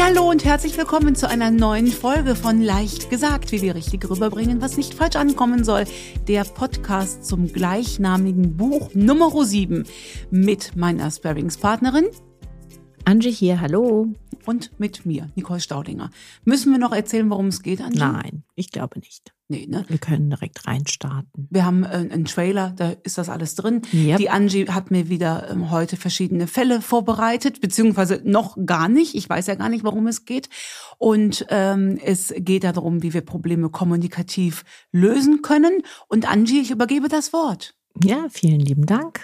Hallo und herzlich willkommen zu einer neuen Folge von Leicht gesagt, wie wir richtig rüberbringen, was nicht falsch ankommen soll. Der Podcast zum gleichnamigen Buch Nummer 7 mit meiner Sparringspartnerin Angie hier, hallo. Und mit mir, Nicole Staudinger. Müssen wir noch erzählen, worum es geht, Angie? Nein, ich glaube nicht. Nee, ne? Wir können direkt reinstarten. Wir haben äh, einen Trailer, da ist das alles drin. Yep. Die Angie hat mir wieder ähm, heute verschiedene Fälle vorbereitet, beziehungsweise noch gar nicht. Ich weiß ja gar nicht, worum es geht. Und ähm, es geht darum, wie wir Probleme kommunikativ lösen können. Und Angie, ich übergebe das Wort. Ja, vielen lieben Dank.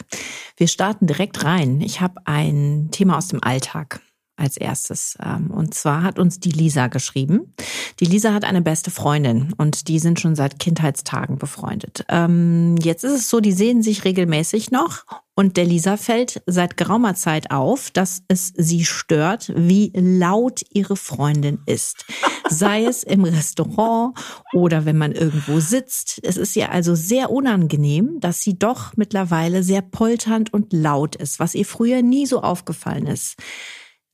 Wir starten direkt rein. Ich habe ein Thema aus dem Alltag als erstes. Ähm, und zwar hat uns die Lisa geschrieben. Die Lisa hat eine beste Freundin und die sind schon seit Kindheitstagen befreundet. Ähm, jetzt ist es so, die sehen sich regelmäßig noch und der Lisa fällt seit geraumer Zeit auf, dass es sie stört, wie laut ihre Freundin ist. Sei es im Restaurant oder wenn man irgendwo sitzt. Es ist ihr also sehr unangenehm, dass sie doch mittlerweile sehr polternd und laut ist, was ihr früher nie so aufgefallen ist.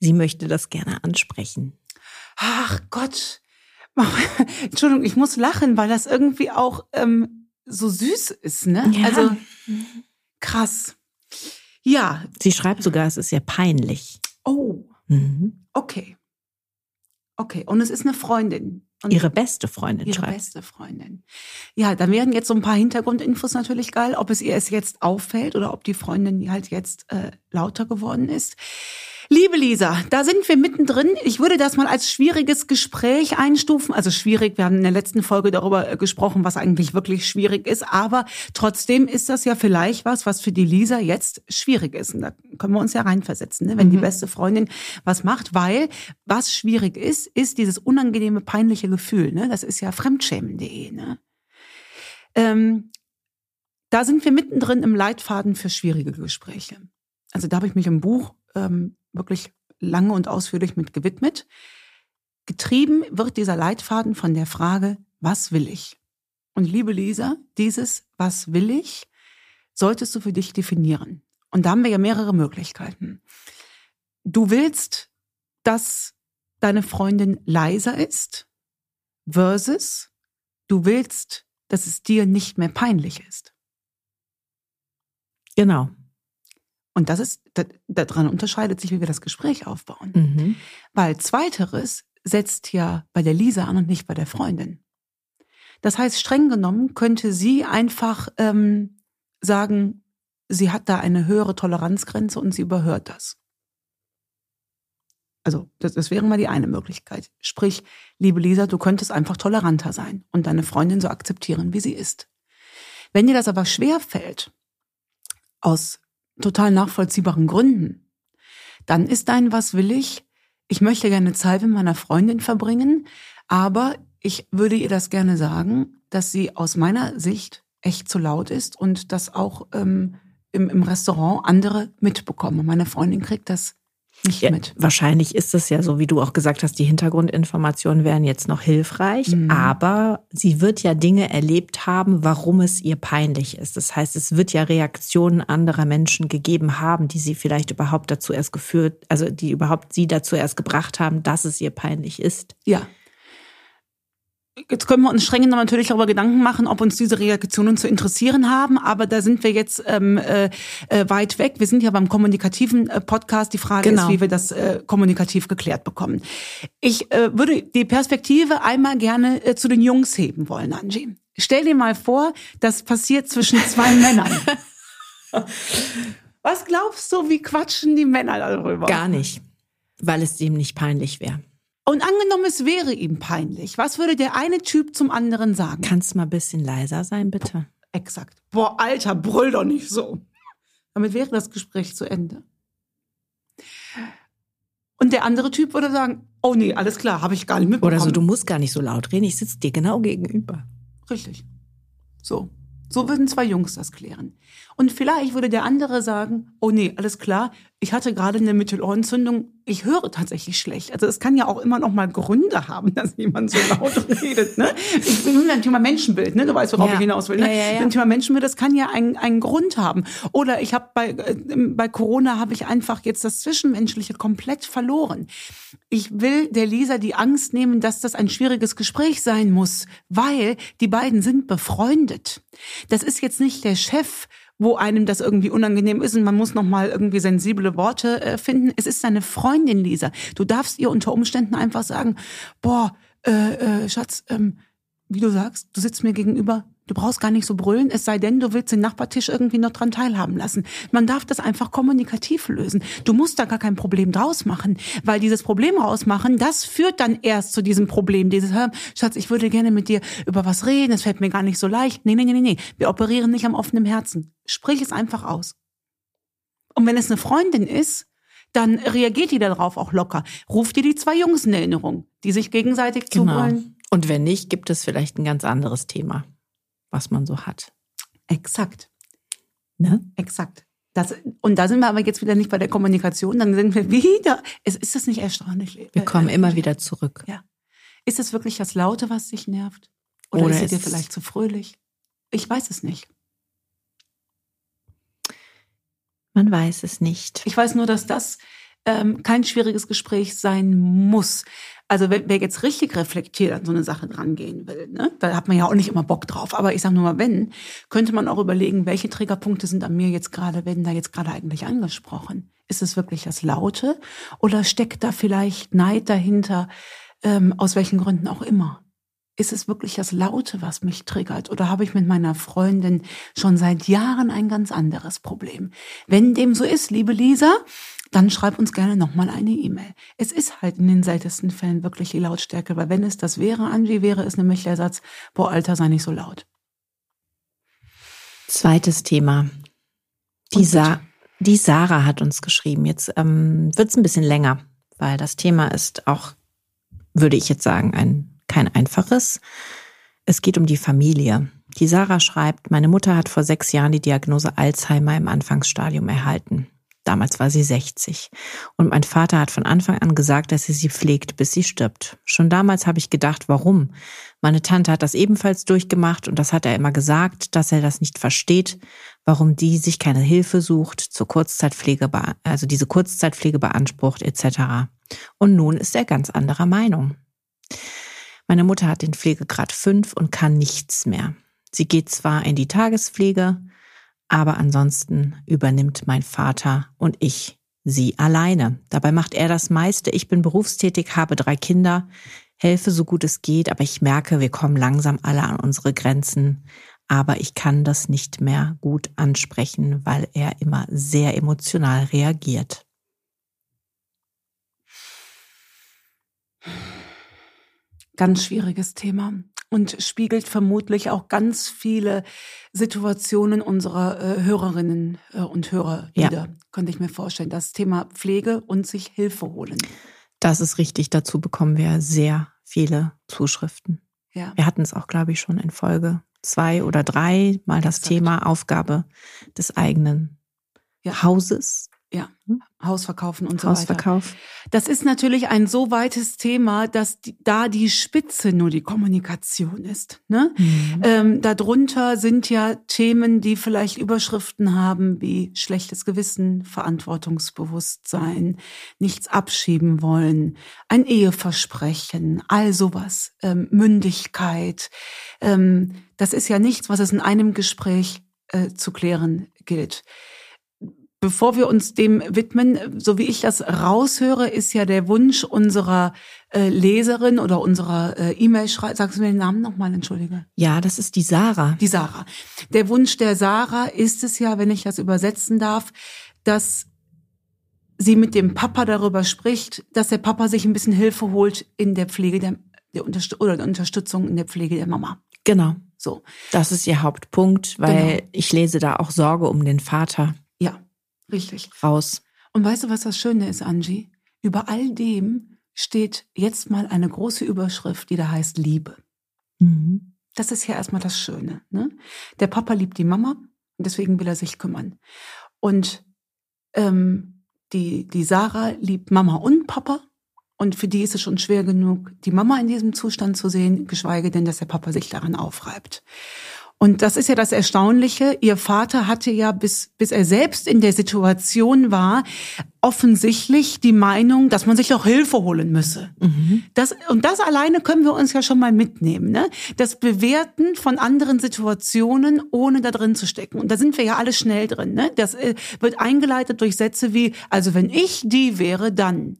Sie möchte das gerne ansprechen. Ach Gott. Entschuldigung, ich muss lachen, weil das irgendwie auch ähm, so süß ist, ne? Ja. Also krass. Ja. Sie schreibt sogar, es ist ihr peinlich. Oh. Mhm. Okay. Okay. Und es ist eine Freundin. Und Ihre beste Freundin ihre schreibt. beste Freundin. Ja, dann wären jetzt so ein paar Hintergrundinfos natürlich geil, ob es ihr es jetzt auffällt oder ob die Freundin halt jetzt äh, lauter geworden ist. Liebe Lisa, da sind wir mittendrin. Ich würde das mal als schwieriges Gespräch einstufen. Also schwierig, wir haben in der letzten Folge darüber äh, gesprochen, was eigentlich wirklich schwierig ist. Aber trotzdem ist das ja vielleicht was, was für die Lisa jetzt schwierig ist. Und da können wir uns ja reinversetzen, ne? wenn die beste Freundin was macht. Weil was schwierig ist, ist dieses unangenehme, peinliche Gefühl. Ne? Das ist ja fremdschämen.de. Ne? Ähm, da sind wir mittendrin im Leitfaden für schwierige Gespräche. Also da habe ich mich im Buch ähm, wirklich lange und ausführlich mit gewidmet. Getrieben wird dieser Leitfaden von der Frage, was will ich? Und liebe Lisa, dieses Was will ich, solltest du für dich definieren. Und da haben wir ja mehrere Möglichkeiten. Du willst, dass deine Freundin leiser ist versus du willst, dass es dir nicht mehr peinlich ist. Genau. Und das ist, da- daran unterscheidet sich, wie wir das Gespräch aufbauen. Mhm. Weil zweiteres setzt ja bei der Lisa an und nicht bei der Freundin. Das heißt, streng genommen könnte sie einfach ähm, sagen, sie hat da eine höhere Toleranzgrenze und sie überhört das. Also das, das wäre mal die eine Möglichkeit. Sprich, liebe Lisa, du könntest einfach toleranter sein und deine Freundin so akzeptieren, wie sie ist. Wenn dir das aber schwer fällt, aus total nachvollziehbaren Gründen, dann ist dein Was will ich? Ich möchte gerne Zeit mit meiner Freundin verbringen, aber ich würde ihr das gerne sagen, dass sie aus meiner Sicht echt zu laut ist und das auch ähm, im, im Restaurant andere mitbekommen. Meine Freundin kriegt das nicht Ja, mit. wahrscheinlich ist es ja so, wie du auch gesagt hast, die Hintergrundinformationen wären jetzt noch hilfreich, Mhm. aber sie wird ja Dinge erlebt haben, warum es ihr peinlich ist. Das heißt, es wird ja Reaktionen anderer Menschen gegeben haben, die sie vielleicht überhaupt dazu erst geführt, also die überhaupt sie dazu erst gebracht haben, dass es ihr peinlich ist. Ja. Jetzt können wir uns streng genommen natürlich darüber Gedanken machen, ob uns diese Reaktionen zu interessieren haben, aber da sind wir jetzt ähm, äh, äh, weit weg. Wir sind ja beim kommunikativen äh, Podcast. Die Frage Genau. ist, wie wir das äh, kommunikativ geklärt bekommen. Ich äh, würde die Perspektive einmal gerne äh, zu den Jungs heben wollen, Angie. Stell dir mal vor, das passiert zwischen zwei Männern. Was glaubst du, wie quatschen die Männer darüber? Gar nicht, weil es ihm nicht peinlich wäre. Und angenommen, es wäre ihm peinlich. Was würde der eine Typ zum anderen sagen? Kannst du mal ein bisschen leiser sein, bitte? Exakt. Boah, Alter, brüll doch nicht so. Damit wäre das Gespräch zu Ende. Und der andere Typ würde sagen, oh nee, alles klar, habe ich gar nicht mitbekommen. Oder so, du musst gar nicht so laut reden, ich sitze dir genau gegenüber. Richtig. So. So würden zwei Jungs das klären. Und vielleicht würde der andere sagen, oh nee, alles klar, ich ich hatte gerade eine Mittelohrentzündung. Ich höre tatsächlich schlecht. Also es kann ja auch immer noch mal Gründe haben, dass jemand so laut redet. Ne? Ich bin ein Thema Menschenbild, ne? Du weißt, worauf ja. ich hinaus will. Ne? Ja, ja, ja. Ein Thema Menschenbild, das kann ja einen, einen Grund haben. Oder ich habe bei äh, bei Corona habe ich einfach jetzt das Zwischenmenschliche komplett verloren. Ich will der Lisa die Angst nehmen, dass das ein schwieriges Gespräch sein muss, weil die beiden sind befreundet. Das ist jetzt nicht der Chef wo einem das irgendwie unangenehm ist und man muss noch mal irgendwie sensible Worte äh, finden. Es ist deine Freundin, Lisa. Du darfst ihr unter Umständen einfach sagen, boah, äh, äh, Schatz, ähm, wie du sagst, du sitzt mir gegenüber, Du brauchst gar nicht so brüllen, es sei denn, du willst den Nachbartisch irgendwie noch dran teilhaben lassen. Man darf das einfach kommunikativ lösen. Du musst da gar kein Problem draus machen, weil dieses Problem rausmachen, das führt dann erst zu diesem Problem. Dieses, hör, Schatz, ich würde gerne mit dir über was reden, es fällt mir gar nicht so leicht. Nee, nee, nee, nee, wir operieren nicht am offenen Herzen. Sprich es einfach aus. Und wenn es eine Freundin ist, dann reagiert die darauf auch locker. Ruft dir die zwei Jungs in Erinnerung, die sich gegenseitig genau. zuwollen. Und wenn nicht, gibt es vielleicht ein ganz anderes Thema was man so hat. Exakt. Ne? Exakt. Das, und da sind wir aber jetzt wieder nicht bei der Kommunikation, dann sind wir wieder. Ist, ist das nicht erstaunlich? Wir kommen immer wieder zurück. Ja. Ist es wirklich das Laute, was dich nervt? Oder, Oder ist es dir vielleicht zu fröhlich? Ich weiß es nicht. Man weiß es nicht. Ich weiß nur, dass das ähm, kein schwieriges Gespräch sein muss. Also wer, wer jetzt richtig reflektiert an so eine Sache drangehen will, ne, da hat man ja auch nicht immer Bock drauf. Aber ich sage nur mal, wenn, könnte man auch überlegen, welche Triggerpunkte sind an mir jetzt gerade, werden da jetzt gerade eigentlich angesprochen? Ist es wirklich das Laute oder steckt da vielleicht Neid dahinter, ähm, aus welchen Gründen auch immer? Ist es wirklich das Laute, was mich triggert? Oder habe ich mit meiner Freundin schon seit Jahren ein ganz anderes Problem? Wenn dem so ist, liebe Lisa, dann schreib uns gerne nochmal eine E-Mail. Es ist halt in den seltensten Fällen wirklich die Lautstärke, weil wenn es das wäre, Angie, wäre es nämlich der Satz, boah, Alter, sei nicht so laut. Zweites Thema. Die, Sa die Sarah hat uns geschrieben. Jetzt ähm, wird es ein bisschen länger, weil das Thema ist auch, würde ich jetzt sagen, ein, kein einfaches. Es geht um die Familie. Die Sarah schreibt, meine Mutter hat vor sechs Jahren die Diagnose Alzheimer im Anfangsstadium erhalten. Damals war sie 60. Und mein Vater hat von Anfang an gesagt, dass er sie pflegt, bis sie stirbt. Schon damals habe ich gedacht, warum? Meine Tante hat das ebenfalls durchgemacht und das hat er immer gesagt, dass er das nicht versteht, warum die sich keine Hilfe sucht, zur Kurzzeitpflege, also diese Kurzzeitpflege beansprucht etc. Und nun ist er ganz anderer Meinung. Meine Mutter hat den Pflegegrad 5 und kann nichts mehr. Sie geht zwar in die Tagespflege, aber ansonsten übernimmt mein Vater und ich sie alleine. Dabei macht er das meiste. Ich bin berufstätig, habe drei Kinder, helfe so gut es geht, aber ich merke, wir kommen langsam alle an unsere Grenzen. Aber ich kann das nicht mehr gut ansprechen, weil er immer sehr emotional reagiert. Ganz schwieriges Thema und spiegelt vermutlich auch ganz viele Situationen unserer äh, Hörerinnen äh, und Hörer ja. wieder, könnte ich mir vorstellen. Das Thema Pflege und sich Hilfe holen. Das ist richtig. Dazu bekommen wir sehr viele Zuschriften. Ja. Wir hatten es auch, glaube ich, schon in Folge zwei oder drei mal das Exakt. Thema Aufgabe des eigenen ja. Hauses ja, hm? Haus verkaufen und so Hausverkauf. weiter. Das ist natürlich ein so weites Thema, dass die, da die Spitze nur die Kommunikation ist. Ne? Mhm. Ähm, darunter sind ja Themen, die vielleicht Überschriften haben wie schlechtes Gewissen, Verantwortungsbewusstsein, nichts abschieben wollen, ein Eheversprechen, all sowas, ähm, Mündigkeit. Ähm, das ist ja nichts, was es in einem Gespräch äh, zu klären gilt. Bevor wir uns dem widmen, so wie ich das raushöre, ist ja der Wunsch unserer äh, Leserin oder unserer äh, E-Mail-Schreiber, sagst du mir den Namen nochmal, entschuldige? Ja, das ist die Sarah. Die Sarah. Der Wunsch der Sarah ist es ja, wenn ich das übersetzen darf, dass sie mit dem Papa darüber spricht, dass der Papa sich ein bisschen Hilfe holt in der Pflege der, der Unterst oder der Unterstützung in der Pflege der Mama. Genau. So. Das ist ihr Hauptpunkt, weil genau. ich lese da auch Sorge um den Vater. Richtig. Raus. Und weißt du, was das Schöne ist, Angie? Über all dem steht jetzt mal eine große Überschrift, die da heißt Liebe. Mhm. Das ist ja erstmal das Schöne. Ne? Der Papa liebt die Mama und deswegen will er sich kümmern. Und ähm, die, die Sarah liebt Mama und Papa. Und für die ist es schon schwer genug, die Mama in diesem Zustand zu sehen, geschweige denn, dass der Papa sich daran aufreibt. Und das ist ja das Erstaunliche. Ihr Vater hatte ja, bis, bis er selbst in der Situation war, offensichtlich die Meinung, dass man sich auch Hilfe holen müsse. Mhm. Das, und das alleine können wir uns ja schon mal mitnehmen. Ne? Das Bewerten von anderen Situationen, ohne da drin zu stecken. Und da sind wir ja alle schnell drin. Ne? Das äh, wird eingeleitet durch Sätze wie, also wenn ich die wäre, dann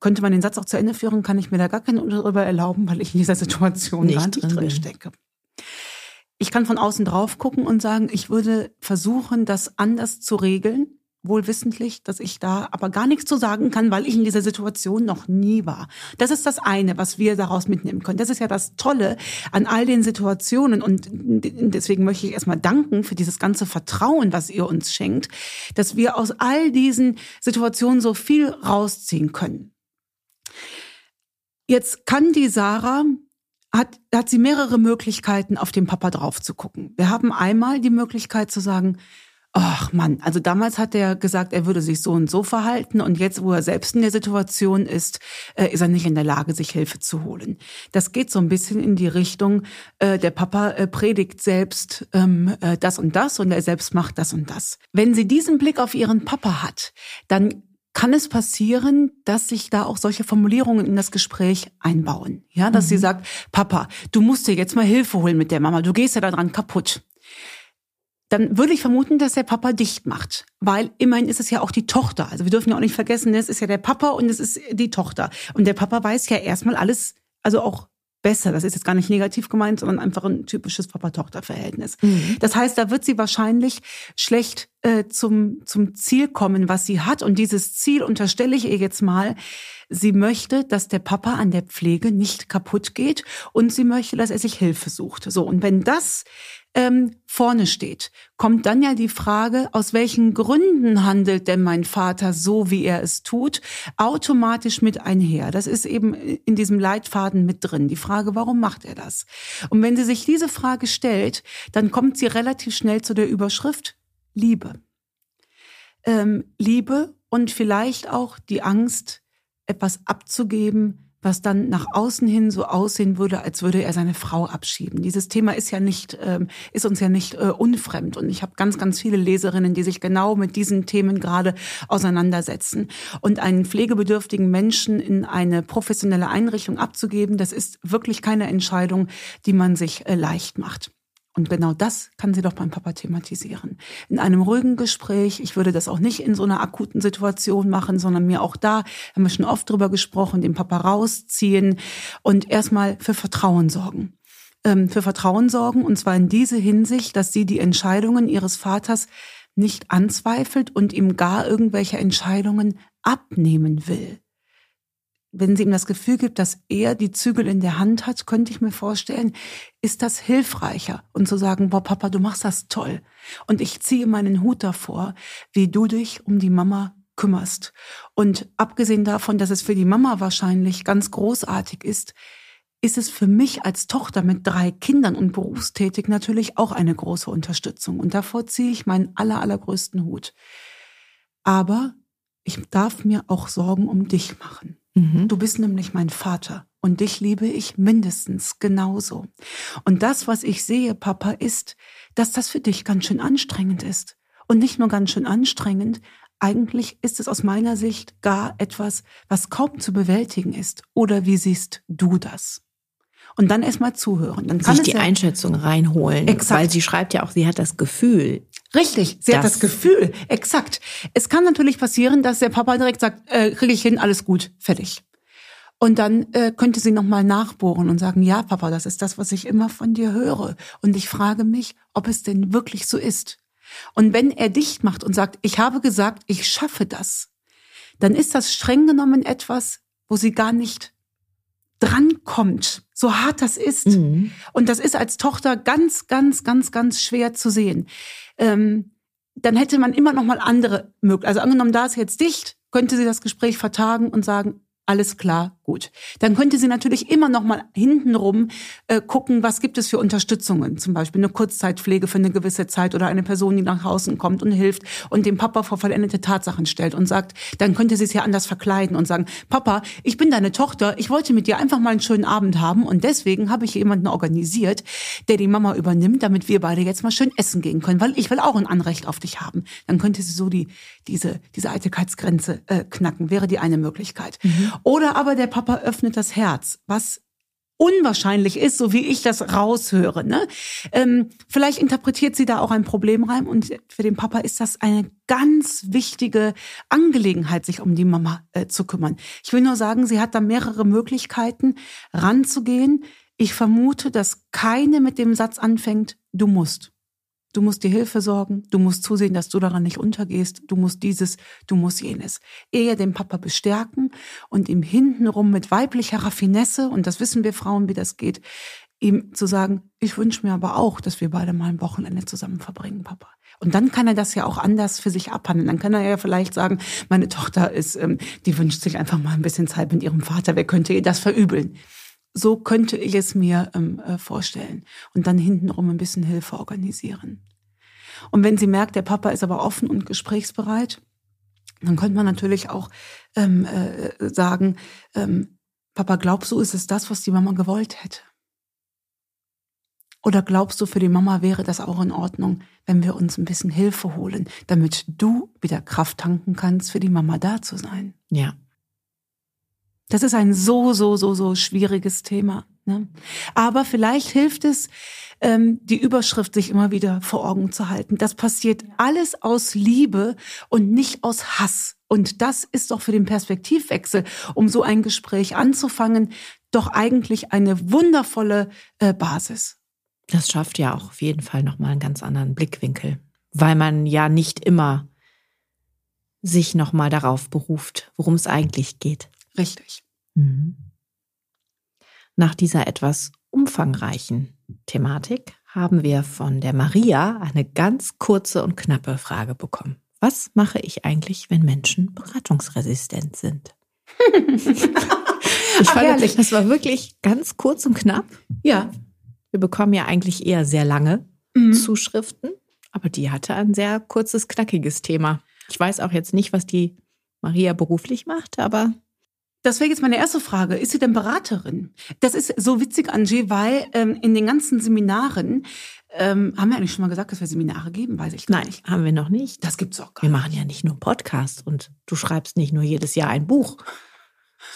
könnte man den Satz auch zu Ende führen, kann ich mir da gar keinen darüber erlauben, weil ich in dieser Situation nicht gar nicht drin, drin stecke. Ich kann von außen drauf gucken und sagen, ich würde versuchen, das anders zu regeln, wohl wissentlich, dass ich da aber gar nichts zu sagen kann, weil ich in dieser Situation noch nie war. Das ist das eine, was wir daraus mitnehmen können. Das ist ja das Tolle an all den Situationen und deswegen möchte ich erstmal danken für dieses ganze Vertrauen, was ihr uns schenkt, dass wir aus all diesen Situationen so viel rausziehen können. Jetzt kann die Sarah hat, hat sie mehrere Möglichkeiten, auf den Papa drauf zu gucken. Wir haben einmal die Möglichkeit zu sagen, ach Mann, also damals hat er gesagt, er würde sich so und so verhalten und jetzt, wo er selbst in der Situation ist, äh, ist er nicht in der Lage, sich Hilfe zu holen. Das geht so ein bisschen in die Richtung, äh, der Papa äh, predigt selbst ähm, äh, das und das und er selbst macht das und das. Wenn sie diesen Blick auf ihren Papa hat, dann kann es passieren, dass sich da auch solche Formulierungen in das Gespräch einbauen. Ja, dass mhm. sie sagt, Papa, du musst dir jetzt mal Hilfe holen mit der Mama, du gehst ja daran kaputt. Dann würde ich vermuten, dass der Papa dicht macht, weil immerhin ist es ja auch die Tochter. Also wir dürfen ja auch nicht vergessen, es ist ja der Papa und es ist die Tochter. Und der Papa weiß ja erstmal alles, also auch besser. Das ist jetzt gar nicht negativ gemeint, sondern einfach ein typisches Papa-Tochter-Verhältnis. Mhm. Das heißt, da wird sie wahrscheinlich schlecht äh, zum, zum Ziel kommen, was sie hat. Und dieses Ziel unterstelle ich ihr jetzt mal. Sie möchte, dass der Papa an der Pflege nicht kaputt geht und sie möchte, dass er sich Hilfe sucht. So. Und wenn das ähm, vorne steht, kommt dann ja die Frage, aus welchen Gründen handelt denn mein Vater so, wie er es tut, automatisch mit einher. Das ist eben in diesem Leitfaden mit drin. Die Frage, warum macht er das? Und wenn sie sich diese Frage stellt, dann kommt sie relativ schnell zu der Überschrift Liebe. Ähm, Liebe und vielleicht auch die Angst, etwas abzugeben, was dann nach außen hin so aussehen würde, als würde er seine Frau abschieben. Dieses Thema ist ja nicht, ähm, ist uns ja nicht äh, unfremd. Und ich habe ganz, ganz viele Leserinnen, die sich genau mit diesen Themen gerade auseinandersetzen. Und einen pflegebedürftigen Menschen in eine professionelle Einrichtung abzugeben, das ist wirklich keine Entscheidung, die man sich äh, leicht macht. Und genau das kann sie doch beim Papa thematisieren. In einem ruhigen Gespräch. Ich würde das auch nicht in so einer akuten Situation machen, sondern mir auch da, haben wir schon oft drüber gesprochen, den Papa rausziehen und erstmal für Vertrauen sorgen. Ähm, für Vertrauen sorgen und zwar in diese Hinsicht, dass sie die Entscheidungen ihres Vaters nicht anzweifelt und ihm gar irgendwelche Entscheidungen abnehmen will wenn sie ihm das Gefühl gibt, dass er die Zügel in der Hand hat, könnte ich mir vorstellen, ist das hilfreicher und zu sagen, boah, Papa, du machst das toll. Und ich ziehe meinen Hut davor, wie du dich um die Mama kümmerst. Und abgesehen davon, dass es für die Mama wahrscheinlich ganz großartig ist, ist es für mich als Tochter mit drei Kindern und berufstätig natürlich auch eine große Unterstützung. Und davor ziehe ich meinen aller, allergrößten Hut. Aber ich darf mir auch Sorgen um dich machen. Mhm. Du bist nämlich mein Vater und dich liebe ich mindestens genauso. Und das, was ich sehe, Papa, ist, dass das für dich ganz schön anstrengend ist. Und nicht nur ganz schön anstrengend, eigentlich ist es aus meiner Sicht gar etwas, was kaum zu bewältigen ist. Oder wie siehst du das? Und dann erstmal zuhören. Dann kann Sich die ja Einschätzung reinholen. Exakt. Weil sie schreibt ja auch, sie hat das Gefühl, Richtig, sie das hat das Gefühl, exakt. Es kann natürlich passieren, dass der Papa direkt sagt, äh, kriege ich hin, alles gut, fertig. Und dann äh, könnte sie nochmal nachbohren und sagen, ja, Papa, das ist das, was ich immer von dir höre. Und ich frage mich, ob es denn wirklich so ist. Und wenn er dicht macht und sagt, ich habe gesagt, ich schaffe das, dann ist das streng genommen etwas, wo sie gar nicht drankommt, so hart das ist. Mhm. Und das ist als Tochter ganz, ganz, ganz, ganz schwer zu sehen. Ähm, dann hätte man immer noch mal andere Möglichkeiten. Also angenommen, da ist jetzt dicht, könnte sie das Gespräch vertagen und sagen, alles klar, gut. Dann könnte sie natürlich immer noch mal hintenrum äh, gucken, was gibt es für Unterstützungen, zum Beispiel eine Kurzzeitpflege für eine gewisse Zeit oder eine Person, die nach Hause kommt und hilft und dem Papa vor vollendete Tatsachen stellt und sagt, dann könnte sie es ja anders verkleiden und sagen, Papa, ich bin deine Tochter, ich wollte mit dir einfach mal einen schönen Abend haben und deswegen habe ich jemanden organisiert, der die Mama übernimmt, damit wir beide jetzt mal schön essen gehen können, weil ich will auch ein Anrecht auf dich haben. Dann könnte sie so die diese diese Eitelkeitsgrenze äh, knacken, wäre die eine Möglichkeit. Mhm. Oder aber der Papa öffnet das Herz, was unwahrscheinlich ist, so wie ich das raushöre. Ne? Ähm, vielleicht interpretiert sie da auch ein Problem rein und für den Papa ist das eine ganz wichtige Angelegenheit, sich um die Mama äh, zu kümmern. Ich will nur sagen, sie hat da mehrere Möglichkeiten ranzugehen. Ich vermute, dass keine mit dem Satz anfängt, du musst. Du musst dir Hilfe sorgen, du musst zusehen, dass du daran nicht untergehst, du musst dieses, du musst jenes. Eher den Papa bestärken und ihm hintenrum mit weiblicher Raffinesse, und das wissen wir Frauen, wie das geht, ihm zu sagen, ich wünsche mir aber auch, dass wir beide mal ein Wochenende zusammen verbringen, Papa. Und dann kann er das ja auch anders für sich abhandeln. Dann kann er ja vielleicht sagen, meine Tochter ist, ähm, die wünscht sich einfach mal ein bisschen Zeit mit ihrem Vater. Wer könnte ihr das verübeln? So könnte ich es mir ähm, äh, vorstellen. Und dann hintenrum ein bisschen Hilfe organisieren. Und wenn sie merkt, der Papa ist aber offen und gesprächsbereit, dann könnte man natürlich auch ähm, äh, sagen, ähm, Papa, glaubst du, ist es das, was die Mama gewollt hätte? Oder glaubst du, für die Mama wäre das auch in Ordnung, wenn wir uns ein bisschen Hilfe holen, damit du wieder Kraft tanken kannst, für die Mama da zu sein? Ja. Das ist ein so, so, so, so schwieriges Thema. Ne? Aber vielleicht hilft es, ähm, die Überschrift sich immer wieder vor Augen zu halten. Das passiert alles aus Liebe und nicht aus Hass. Und das ist doch für den Perspektivwechsel, um so ein Gespräch anzufangen, doch eigentlich eine wundervolle äh, Basis. Das schafft ja auch auf jeden Fall nochmal einen ganz anderen Blickwinkel, weil man ja nicht immer sich nochmal darauf beruft, worum es eigentlich geht. Richtig. Mhm. Nach dieser etwas umfangreichen Thematik haben wir von der Maria eine ganz kurze und knappe Frage bekommen. Was mache ich eigentlich, wenn Menschen beratungsresistent sind? ich fand, das war wirklich ganz kurz und knapp. Ja. Wir bekommen ja eigentlich eher sehr lange mhm. Zuschriften, aber die hatte ein sehr kurzes, knackiges Thema. Ich weiß auch jetzt nicht, was die Maria beruflich macht, aber das wäre jetzt meine erste Frage. Ist sie denn Beraterin? Das ist so witzig, Angie, weil ähm, in den ganzen Seminaren ähm, haben wir eigentlich schon mal gesagt, dass wir Seminare geben, weiß ich Nein, nicht. haben wir noch nicht. Das gibt's auch gar Wir machen ja nicht nur Podcasts und du schreibst nicht nur jedes Jahr ein Buch,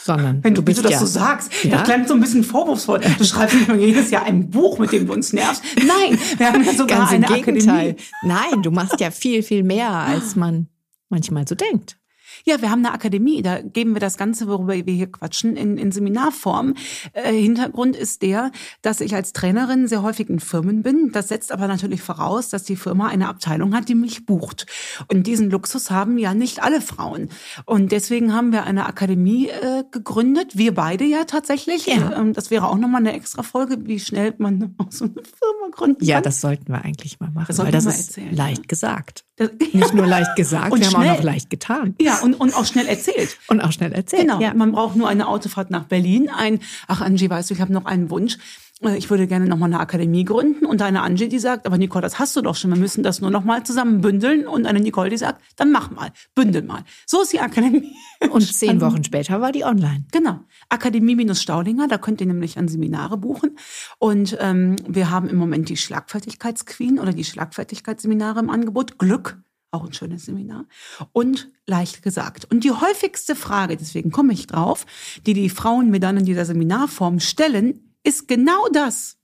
sondern wenn du, du bist das ja, so sagst, ja? das klingt so ein bisschen vorwurfsvoll. Du schreibst nicht nur jedes Jahr ein Buch, mit dem du uns nervst. Nein, wir haben ja sogar Ganz eine im Gegenteil. Akademie. Nein, du machst ja viel, viel mehr, als man manchmal so denkt. Ja, wir haben eine Akademie, da geben wir das Ganze, worüber wir hier quatschen, in, in Seminarform. Äh, Hintergrund ist der, dass ich als Trainerin sehr häufig in Firmen bin. Das setzt aber natürlich voraus, dass die Firma eine Abteilung hat, die mich bucht. Und diesen Luxus haben ja nicht alle Frauen. Und deswegen haben wir eine Akademie äh, gegründet, wir beide ja tatsächlich. Ja. Ähm, das wäre auch nochmal eine extra Folge, wie schnell man so eine Firma gründen kann. Ja, das sollten wir eigentlich mal machen, das weil das ist erzählen, leicht ja. gesagt. Das, Nicht nur leicht gesagt, und wir schnell, haben auch noch leicht getan. Ja, und, und auch schnell erzählt. Und auch schnell erzählt. Genau, ja. man braucht nur eine Autofahrt nach Berlin, ein, ach Angie, weißt du, ich habe noch einen Wunsch. Äh, Ich würde gerne nochmal eine Akademie gründen und eine Angie, die sagt, aber Nicole, das hast du doch schon, wir müssen das nur nochmal zusammen bündeln und eine Nicole, die sagt, dann mach mal, bündel mal. So ist die Akademie. Und zehn Wochen später war die online. Genau. Akademie-Staudinger, da könnt ihr nämlich an Seminare buchen. Und ähm, wir haben im Moment die Schlagfertigkeitsqueen oder die Schlagfertigkeitsseminare im Angebot. Glück auch ein schönes Seminar. Und leicht gesagt. Und die häufigste Frage, deswegen komme ich drauf, die die Frauen mir dann in dieser Seminarform stellen, ist genau das.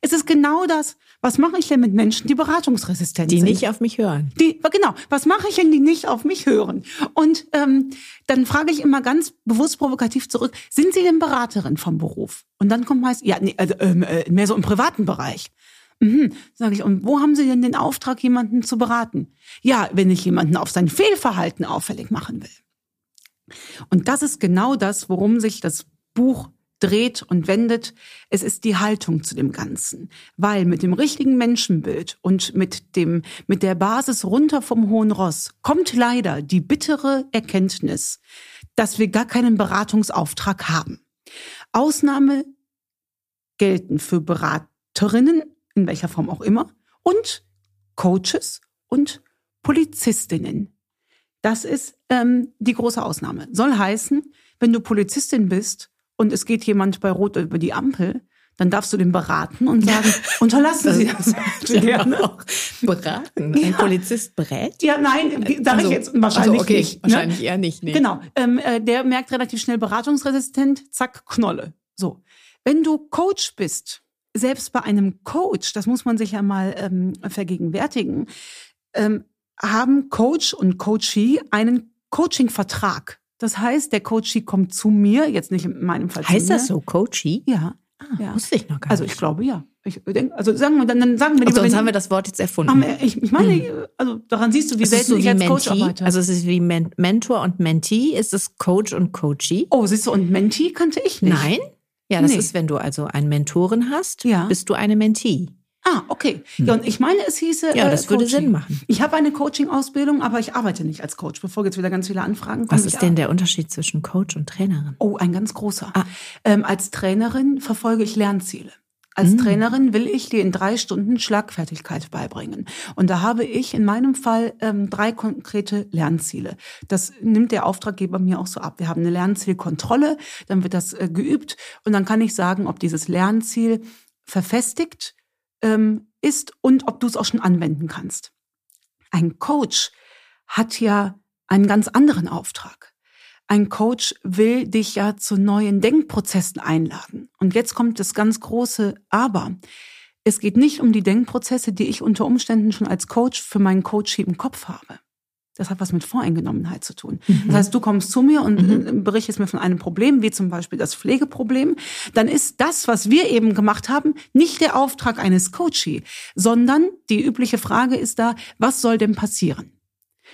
Es ist genau das. Was mache ich denn mit Menschen, die beratungsresistent die sind? Die nicht auf mich hören. Die, genau. Was mache ich denn, die nicht auf mich hören? Und ähm, dann frage ich immer ganz bewusst provokativ zurück, sind Sie denn Beraterin vom Beruf? Und dann kommt meist, ja, nee, also, ähm, äh, mehr so im privaten Bereich. Mhm, sage ich, und wo haben Sie denn den Auftrag, jemanden zu beraten? Ja, wenn ich jemanden auf sein Fehlverhalten auffällig machen will. Und das ist genau das, worum sich das Buch dreht und wendet. Es ist die Haltung zu dem Ganzen. Weil mit dem richtigen Menschenbild und mit dem, mit der Basis runter vom hohen Ross kommt leider die bittere Erkenntnis, dass wir gar keinen Beratungsauftrag haben. Ausnahme gelten für Beraterinnen, in welcher Form auch immer, und Coaches und Polizistinnen. Das ist ähm, die große Ausnahme. Soll heißen, wenn du Polizistin bist und es geht jemand bei Rot über die Ampel, dann darfst du den beraten und sagen, unterlassen Sie das gerne. Auch beraten. Ein ja. Polizist berät? Ja, nein, sage also, ich jetzt wahrscheinlich also okay, nicht. Ne? Wahrscheinlich eher nicht. Nee. Genau. Ähm, äh, der merkt relativ schnell beratungsresistent, zack, Knolle. So. Wenn du Coach bist, selbst bei einem Coach, das muss man sich ja mal ähm, vergegenwärtigen, ähm, haben Coach und Coachee einen Coaching-Vertrag. Das heißt, der Coachee kommt zu mir, jetzt nicht in meinem Fall heißt zu mir. das so, Coachee? Ja. Ah, ja. Wusste ich noch gar nicht. Also ich glaube ja. Ich denk, also sagen wir, dann, dann sagen wir lieber, sonst haben wir das Wort jetzt erfunden. Wir, ich, ich meine, hm. also daran siehst du, wie selten so ich als Mentee? Coach arbeite. Also es ist wie Men Mentor und Mentee. Ist es Coach und Coachee? Oh, siehst du, und Mentee kannte ich nicht. Nein? Ja, das nee. ist, wenn du also eine Mentorin hast, ja. bist du eine Mentee. Ah, okay. Ja, und ich meine, es hieße. Ja, das äh, würde Sinn machen. Ich habe eine Coaching-Ausbildung, aber ich arbeite nicht als Coach, bevor jetzt wieder ganz viele Anfragen kommen. Was ist denn der Unterschied zwischen Coach und Trainerin? Oh, ein ganz großer. Ah. Ähm, als Trainerin verfolge ich Lernziele. Als mhm. Trainerin will ich dir in drei Stunden Schlagfertigkeit beibringen. Und da habe ich in meinem Fall ähm, drei konkrete Lernziele. Das nimmt der Auftraggeber mir auch so ab. Wir haben eine Lernzielkontrolle, dann wird das äh, geübt und dann kann ich sagen, ob dieses Lernziel verfestigt ähm, ist und ob du es auch schon anwenden kannst. Ein Coach hat ja einen ganz anderen Auftrag. Ein Coach will dich ja zu neuen Denkprozessen einladen. Und jetzt kommt das ganz große Aber. Es geht nicht um die Denkprozesse, die ich unter Umständen schon als Coach für meinen Coach im Kopf habe. Das hat was mit Voreingenommenheit zu tun. Mhm. Das heißt, du kommst zu mir und mhm. berichtest mir von einem Problem, wie zum Beispiel das Pflegeproblem. Dann ist das, was wir eben gemacht haben, nicht der Auftrag eines Coachee, sondern die übliche Frage ist da, was soll denn passieren?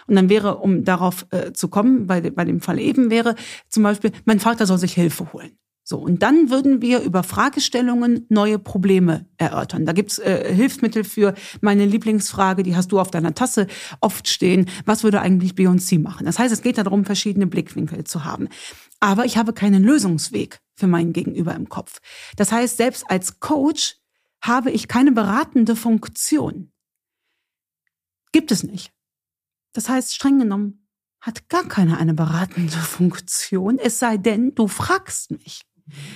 Und dann wäre, um darauf äh, zu kommen, bei, bei dem Fall eben wäre zum Beispiel, mein Vater soll sich Hilfe holen. So, und dann würden wir über Fragestellungen neue Probleme erörtern. Da gibt's äh, Hilfsmittel für meine Lieblingsfrage, die hast du auf deiner Tasse oft stehen. Was würde eigentlich Beyoncé machen? Das heißt, es geht darum, verschiedene Blickwinkel zu haben. Aber ich habe keinen Lösungsweg für meinen Gegenüber im Kopf. Das heißt, selbst als Coach habe ich keine beratende Funktion. Gibt es nicht. Das heißt, streng genommen hat gar keiner eine beratende Funktion, es sei denn, du fragst mich.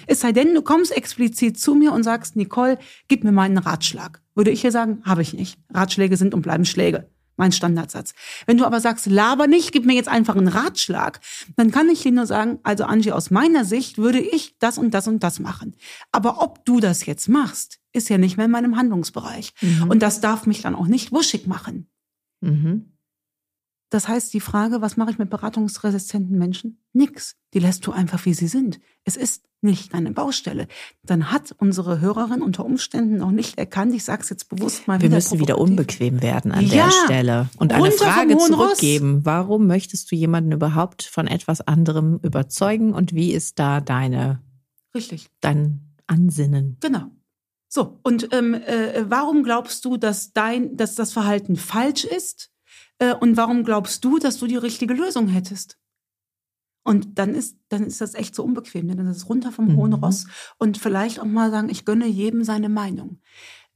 Es sei denn, du kommst explizit zu mir und sagst, Nicole, gib mir mal einen Ratschlag. Würde ich hier sagen, habe ich nicht. Ratschläge sind und bleiben Schläge. Mein Standardsatz. Wenn du aber sagst, laber nicht, gib mir jetzt einfach einen Ratschlag, dann kann ich dir nur sagen, also Angie, aus meiner Sicht würde ich das und das und das machen. Aber ob du das jetzt machst, ist ja nicht mehr in meinem Handlungsbereich. Mhm. Und das darf mich dann auch nicht wuschig machen. Mhm. Das heißt, die Frage, was mache ich mit beratungsresistenten Menschen? Nix. Die lässt du einfach, wie sie sind. Es ist nicht deine Baustelle. Dann hat unsere Hörerin unter Umständen noch nicht erkannt, ich sage es jetzt bewusst mal Wir wieder müssen wieder unbequem werden an ja, der Stelle und eine Frage zurückgeben. Ross. Warum möchtest du jemanden überhaupt von etwas anderem überzeugen und wie ist da deine, Richtig. dein Ansinnen? Genau. So, und ähm, äh, warum glaubst du, dass dein, dass das Verhalten falsch ist? Äh, und warum glaubst du, dass du die richtige Lösung hättest? Und dann ist, dann ist das echt so unbequem, denn dann ist es runter vom mhm. hohen Ross und vielleicht auch mal sagen, ich gönne jedem seine Meinung.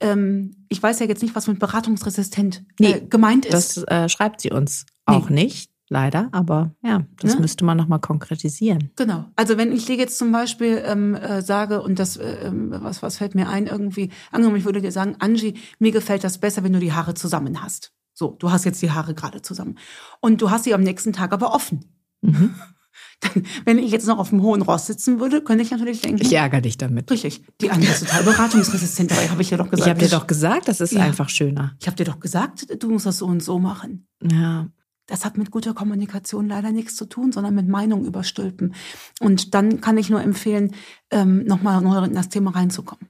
Ähm, ich weiß ja jetzt nicht, was mit beratungsresistent äh, gemeint ist. Das äh, schreibt sie uns auch nee. nicht, leider, aber ja, das ne? müsste man nochmal konkretisieren. Genau. Also wenn ich dir jetzt zum Beispiel ähm, äh, sage, und das, äh, ähm, was, was fällt mir ein, irgendwie, angenommen, ich würde dir sagen, Angie, mir gefällt das besser, wenn du die Haare zusammen hast. So, du hast jetzt die Haare gerade zusammen. Und du hast sie am nächsten Tag aber offen. Mhm. Dann, wenn ich jetzt noch auf dem hohen Ross sitzen würde, könnte ich natürlich denken. Ich ärgere dich damit. Richtig. Die andere ist total beratungsresistent, dabei habe ich dir doch gesagt. Ich habe dir doch gesagt, das ist ja. einfach schöner. Ich habe dir doch gesagt, du musst das so und so machen. Ja. Das hat mit guter Kommunikation leider nichts zu tun, sondern mit Meinung überstülpen. Und dann kann ich nur empfehlen, ähm, nochmal neu in das Thema reinzukommen.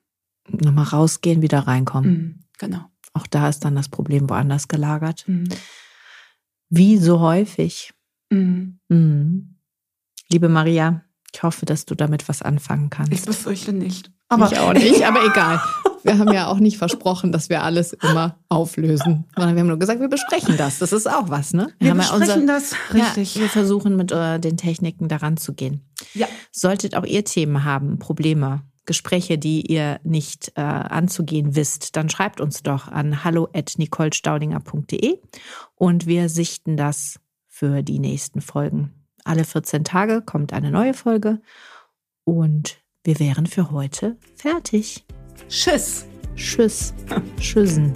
Nochmal rausgehen, wieder reinkommen. Mhm, genau. Auch da ist dann das Problem woanders gelagert. Mhm. Wie so häufig. Mhm. Mhm. Liebe Maria, ich hoffe, dass du damit was anfangen kannst. Ich befürchte nicht. Aber ich auch nicht, aber egal. Wir haben ja auch nicht versprochen, dass wir alles immer auflösen, sondern wir haben nur gesagt, wir besprechen das. Das ist auch was, ne? Wir, haben besprechen ja das, richtig. Ja, wir versuchen mit äh, den Techniken daran zu gehen. Ja. Solltet auch ihr Themen haben, Probleme, Gespräche, die ihr nicht äh, anzugehen wisst, dann schreibt uns doch an hallo@nicolestaudinger.de und wir sichten das für die nächsten Folgen. Alle 14 Tage kommt eine neue Folge und wir wären für heute fertig. Tschüss. Tschüss. Tschüssen.